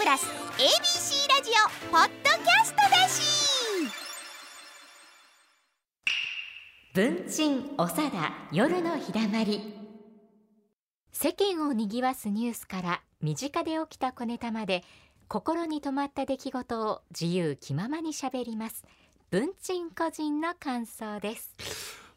プラス ABC ラジオポッドキャストだし。文鎮おさだ夜のひだまり。世間を賑わすニュースから身近で起きた小ネタまで心に留まった出来事を自由気ままにしゃべります。文鎮個人の感想です。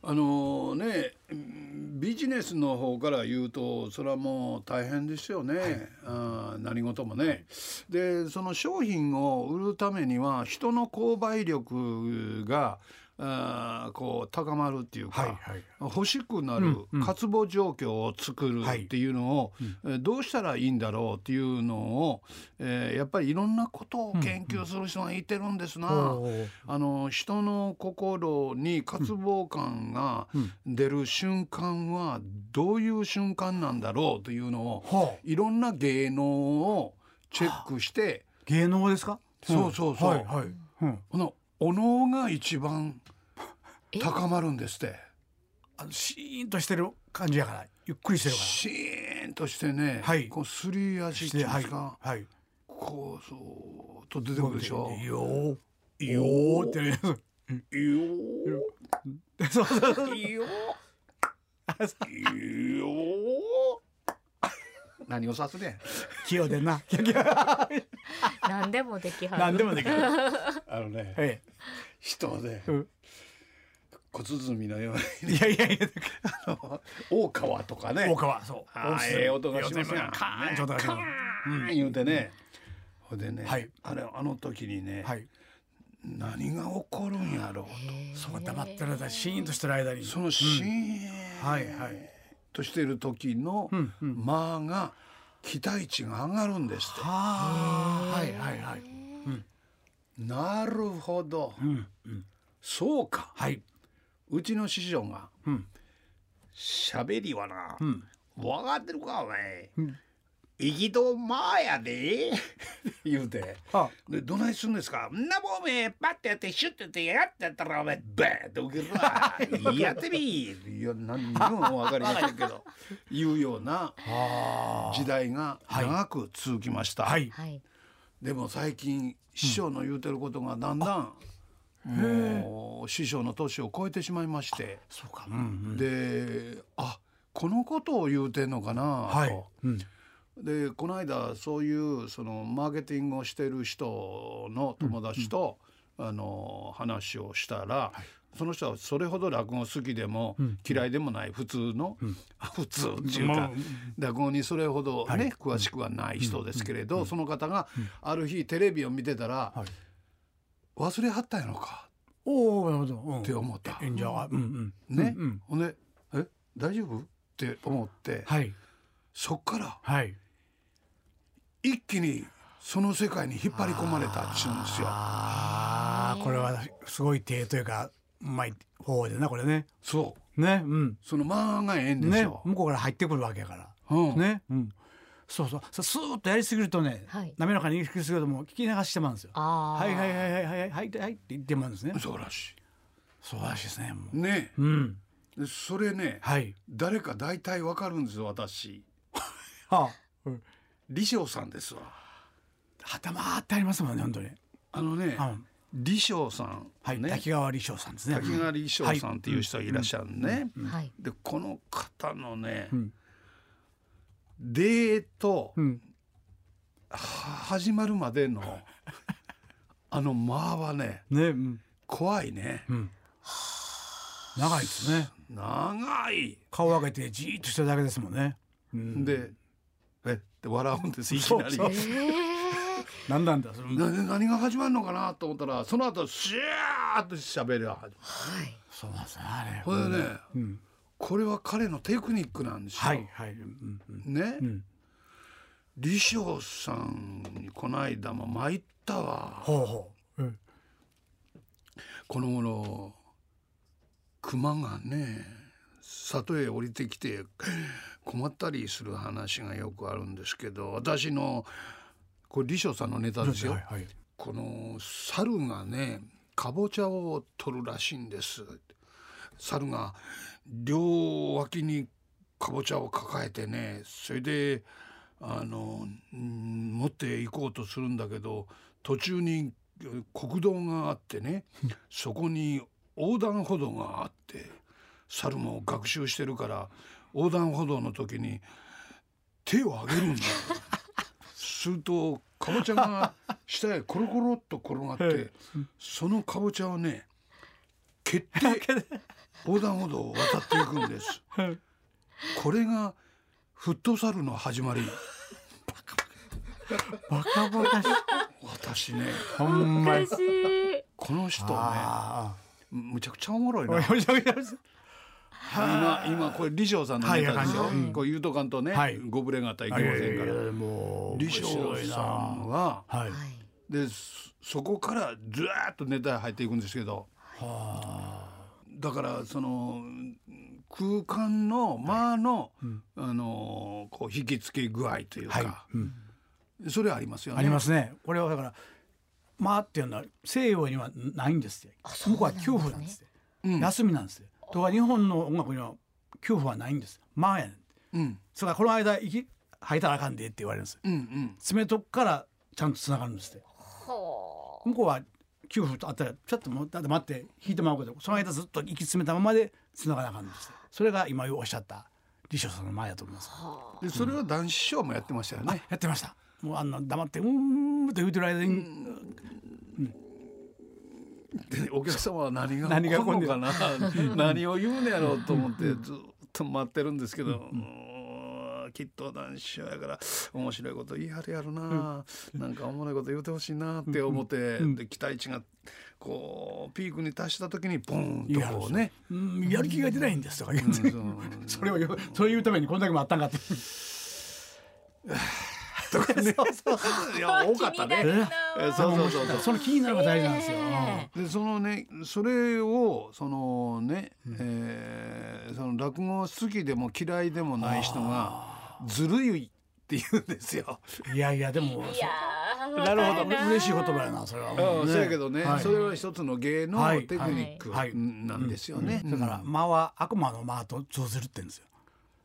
あのねビジネスの方から言うとそれはもう大変ですよね、はい、あ何事もね。でその商品を売るためには人の購買力があこう高まるっていうか、はいはい、欲しくなる渇望状況を作るっていうのを、うん。うん、どうしたらいいんだろうっていうのを、えー、やっぱりいろんなことを研究する人がいてるんですな。うん。うん、あの人の心に渇望感が出る瞬間はどういう瞬間なんだろうというのを、いろんな芸能をチェックして。芸能ですか？そうそうそう。はいはい。うん、このお能が一番高まるんですって。あのシーンとしてる感じやからゆっくりしてるから。シーンとしてね、はい、こうすり足っていうか、はい、こうそうと出てくるでしょ？いいよいいよってねいいよそうそうそういいよいいよ何をさすね器用でな 何でもできはる。何でもできる。あのね、ええ、人で、うん。小鼓のようにいやいやいや。あの大川とかね。大川そう。あええ音がしますやんカーンカーン言うてね、ほ、うん。でね、はい、あれあの時にね、はい、何が起こるんやろうと。そう黙ってる間シーンとしてる間に。そのシーン、はいはい。としてる時の間が期待値が上がるんですって。はいはいはい。なるほど、うんうん、そうか、はい、うちの師匠が喋、うん、りはな、うん、分かってるかお前、うん、行きとまあやで。言うて「でどないすんですか?」んなもんおめパッてやってシュッてやってやってやったらお前バーッと受けるわ。やってみ。いや何にも分かりませんけど。いうような時代が長く続きました。はい、でも最近師匠の言うてることがだんだん、もう師匠の年を超えてしまいまして。そうか、うんうん、であこのことを言うてんのかな、はい、うん、でこの間そういうそのマーケティングをしてる人の友達と、うんうん、あの話をしたら、はい、その人はそれほど落語好きでも嫌いでもない普通の、うん、普通っていうか、落語にそれほどね、はい、詳しくはない人ですけれど、その方がある日テレビを見てたら、忘れはったやのか？おなるほど、うん、って思った。演者は、うん。うん、ね、うん、ほんで「え大丈夫?」って思って、はい、そっから、はい、一気にその世界に引っ張り込まれたっちゅうんですよ。ああこれはすごい手というかうまい方でなこれね。そうね、うん、その間がええんですよ、ね、向こうから入ってくるわけやから。うん、ね、うん、そうそうスーッとやりすぎるとね、はい、滑らかに行きすぎるともう聞き流してまうんですよ。はいはいはいはいはいはいはいって言ってまうんですね。そうらしい。そうらしいですね。ね、うん。それね、はい、誰か大体わかるんですよ私。はあ、うん、李翔さんですわ。頭ってありますもんね本当に。あのね、うん、李翔さん、はい、ね、滝川李翔さんですね。滝川李翔さんっていう人がいらっしゃるね。でこの方のね。うん。デート、うん、始まるまでの あの間はねね、うん、怖いね、うん、長いですね。長い。顔上げてじーっとしただけですもんね、うん、でえって笑うんですいきなり。そうそう何なんだそれ何が始まるのかなと思ったらその後シューッと喋り始はい。そうなんですねあれ。これね、うん。これは彼のテクニックなんですよ。はいはい。うんうん、ね、うん、李翔さんにこの間も参ったわ。ほうほう。うん、この頃熊がね里へ降りてきて困ったりする話がよくあるんですけど私のこれ李翔さんのネタですよ。はいはい、この猿がねかぼちゃを取るらしいんです。猿が両脇にかぼちゃを抱えてねそれであのも持って行こうとするんだけど途中に国道があってねそこに横断歩道があって猿も学習してるから横断歩道の時に手を上げるんだ。するとかぼちゃが下へコロコロっと転がってそのかぼちゃをね蹴って 横断歩道を渡っていくんです。これがフットサルの始まり。バカバカし 私ねほんまに。この人ねむちゃくちゃおもろいな今今これ李翔さんのネタですよ、はいこう言うとかんとね、はい、ご無礼があったらいけませんから、李翔さんは、はい、でそこからずーっとネタ入っていくんですけど、はあ、だからその空間の間の、あのこう引き付け具合というか、うん。それありますよね。ありますね。これはだから間っていうのは西洋にはないんですよ。向こうは恐怖なんですよ。うん、休みなんですよ。とか日本の音楽には恐怖はないんです。間やねん。うん。それからこの間息吐いたらあかんでって言われるんです。うんうん。爪とこからちゃんとつながるんですよ。向こうは恐怖とあったらちょっと待って引いてもらうけどその間ずっと息詰めたままでつながなあかんですそれが今おっしゃった李翔さんの前だと思いますでそれは男子師匠もやってましたよね、やってましたもうあんな黙ってうんって言うてる間に、うんで お客様は何が何が来るのかな？何を言うのやろうと思ってずっと待ってるんですけど、きっと男子やから面白いこと言い張りやるな、うん、なんかおもろいこと言うてほしいなって思って、うん、で期待値がこうピークに達した時にポンとこうね。やる気が出ないんですとか言って、それをそういうためにこんだけもあったんかって。とかね。いや多かったね。そうそうそうその気になるが大事なんですよ。でそのねそれをそのね、えその落語好きでも嫌いでもない人がずるいって言うんですよ。いやいやでも。なるほど。嬉しい言葉やなそれは。うん、そうやけどね、それは一つの芸のテクニックなんですよね。だから間は悪魔の間と通ずるってんですよ。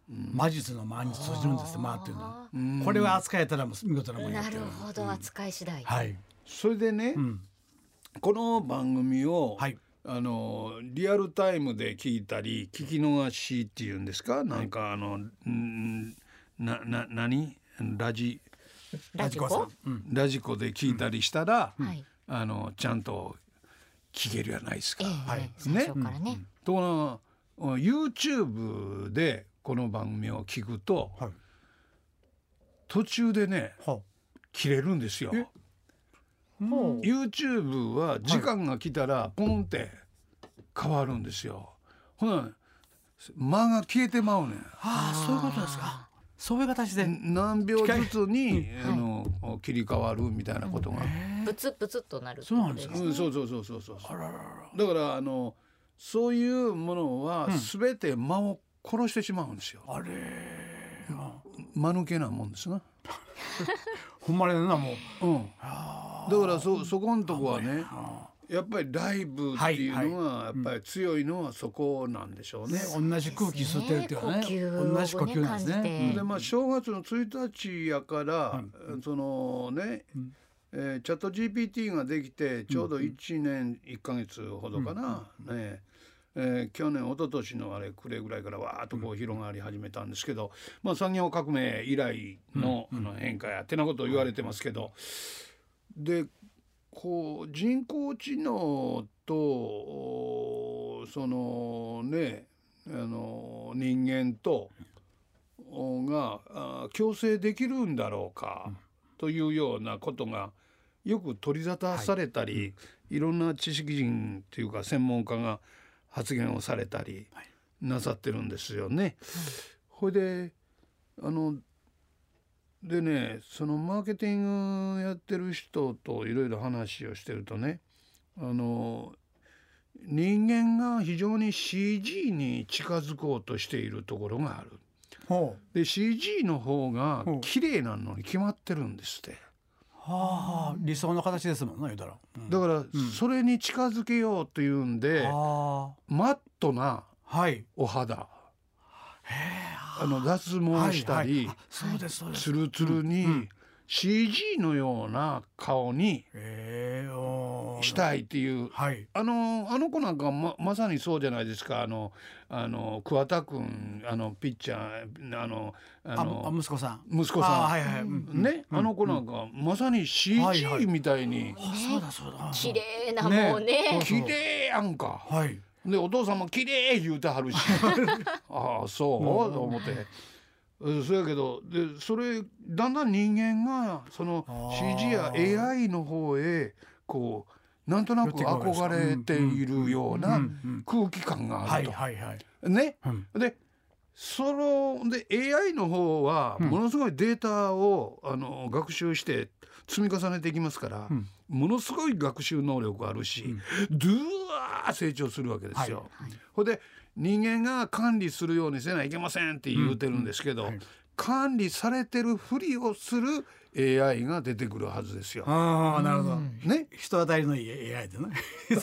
魔術の間に通じるんです間っていうのは。これは扱えたら見事なもんやなるほど扱い次第。はい。それでね、この番組を、はい、あのリアルタイムで聞いたり聞き逃しっていうんですか、なんかあのんなな何？ラジラジコ、うん、ラジコで聞いたりしたら、うん、あのちゃんと聞けるやないですか。えー、はい、ね。ねところ YouTube でこの番組を聞くと、はい、途中でね、は切れるんですよ。YouTube は時間が来たらポンって変わるんですよ。ほな間が消えてまうねん。ああそういうことですか。そういう形で何秒ずつに、あの切り替わるみたいなことが。ブツブツとなるそうなんですか。うん、そうそうそうそうそう。だからあのそういうものはすべて間を殺してしまうんですよ。あれ。間抜けなもんですな。ほんまになもう。うん。だからそそこんとこはね。やっぱりライブっていうのはやっぱり強いのはそこなんでしょうね。同じ空気吸ってるっていうね。同じ呼吸なんですね。でまあ正月の1日やから、そのね、えー、チャット GPT ができてちょうど1年1か月ほどかな、ねえー、去年一昨年のあれ暮れぐらいからわーっとこう広がり始めたんですけど、まあ、産業革命以来の,、あの変化やってなことを言われてますけどでこう人工知能とそのねあの人間とが共生できるんだろうかというようなことがよく取り沙汰されたり、はい、いろんな知識人というか専門家が発言をされたりなさってるんですよね。ほ、い、であのでねそのマーケティングやってる人といろいろ話をしてるとねあの人間が非常に CG に近づこうとしているところがある。で CG の方が綺麗なのに決まってるんですって。はあ、理想の形ですもんね言うたら、うん、だからそれに近づけようというんで、うん、マットなお肌、はい、あの脱毛したり、ツルツルに CG のような顔にしたいっていう。はい。あのあの子なんかままさにそうじゃないですか。あのあの桑田君あのピッチャーあのああのあ息子さん。息子さん。あはいはい、うんうん。ね、あの子なんか、まさに CG はいはい。みたいに。あそうだそうだ。綺麗なもうね。ね綺麗やんか。はい。でお父さんも綺麗言うてはるし。ああそう、うんと思って。うんそうやけどでそれだんだん人間がそのあ CG やー AI の方へこうなんとなく憧れているよううなん空気感があはいると。はいはいね、うん。でそので AI の方はうん。ものすごいデータを、あの学習して積み重ねていきますから、うん。ものすごい学習能力があるし、うん。ドゥワー成長するわけですよ。はいほんで人間が管理するようにせないけませんって言うてるんですけど、管理されてるふりをする AI が出てくるはずですよ。ああなるほど、ね、人当たりのいい AI でね。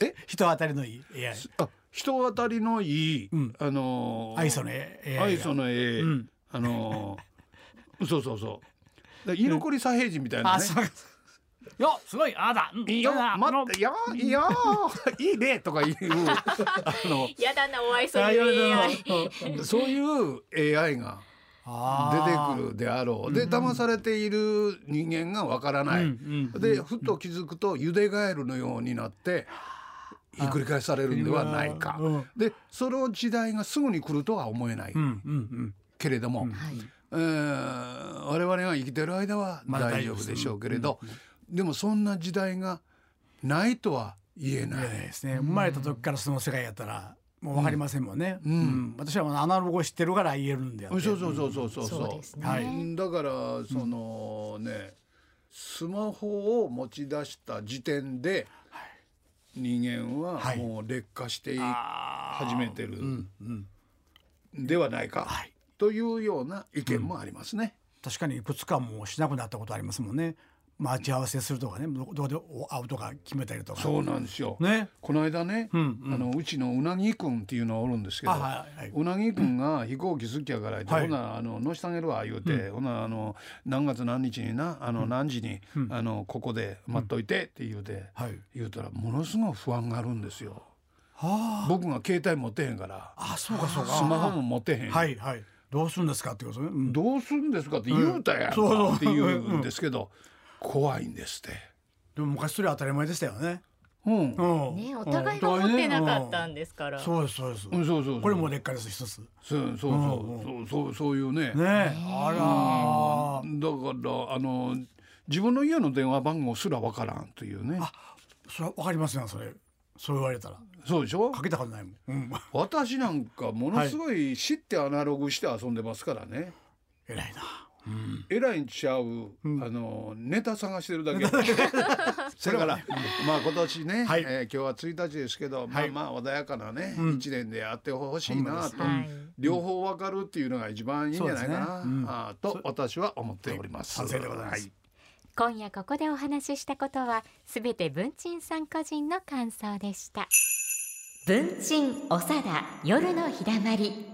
え？人当たりのいい AI あ人当たりのいい、うん。あのー愛想の AI が。愛想のええ、うん。あのーそうそうそう。で居残り左平次みたいなね。よすごい。ああだ。うん。いいよ待っていやいや いいねとか言う。あの。やだなお愛想あにいやい AI やそういう AI が出てくるであろう。で騙されている人間がわからない、でふと気づくとゆでガエルのようになってひっくり返されるんではないか。うんでその時代がすぐに来るとは思えない。けれども、はい。えー我々が生きてる間は大丈夫でしょうけれど、でもそんな時代がないとは言えない。ですね。生まれた時からその世界やったらもうわかりませんもんね、うん。うん。私はもうアナログを知ってるから言えるんでそうそうそうそうそうそう。ですね。はい。だからそのねスマホを持ち出した時点で人間ははい。もう劣化してあー始めてるうん。うん。ではないか。はい。というような意見もありますね。確かにいくつかもうしなくなったことありますもんね待ち合わせするとかねどどこで会うとか決めたりとか。そうなんですよ。ね。この間ね、うんうん。あのうちのうなぎくんっていうのがおるんですけど、あはいはい。うなぎくんが飛行機好きやから言って、はい。ほなあの乗してあげるわ言うて、ほなあの何月何日になあの何時に、あのここで待っといてって言うて、はい。言うたらものすごい不安があるんですよ。はあ。僕が携帯持ってへんからあそうかそうか。スマホも持ってへん、はいはい。どうするんですかってことね、うん。どうするんですかって言うたやんかそうそう。って言うんですけど、怖いんですって。でも昔それ当たり前でしたよね。うん、うん。ねお互いが持ってなかったんですから。そうですそうです、うんそうそうこれも劣化です一つ。ねそうそうそう。そうそうそういうね。えあらだからあの自分の家の電話番号すらわからんというね。あそれわかりますよそれ。そう言われたら。そうでしょ？かけたことないもん、うん、私なんかものすごい知ってアナログして遊んでますからね、偉いなえらいんちゃう、あのネタ探してるだけ。だ からまあ今年ね、はい。えー今日は1日ですけど、はい。まあまあ穏やかなね、うん。一年であってほしいなと、はい。両方わかるっていうのが一番いいんじゃないかな、と私は思っております。はい。賛成でございます。はい今夜ここでお話ししたことはすべて文鎮さん個人の感想でした。文鎮おさだ夜のひだまり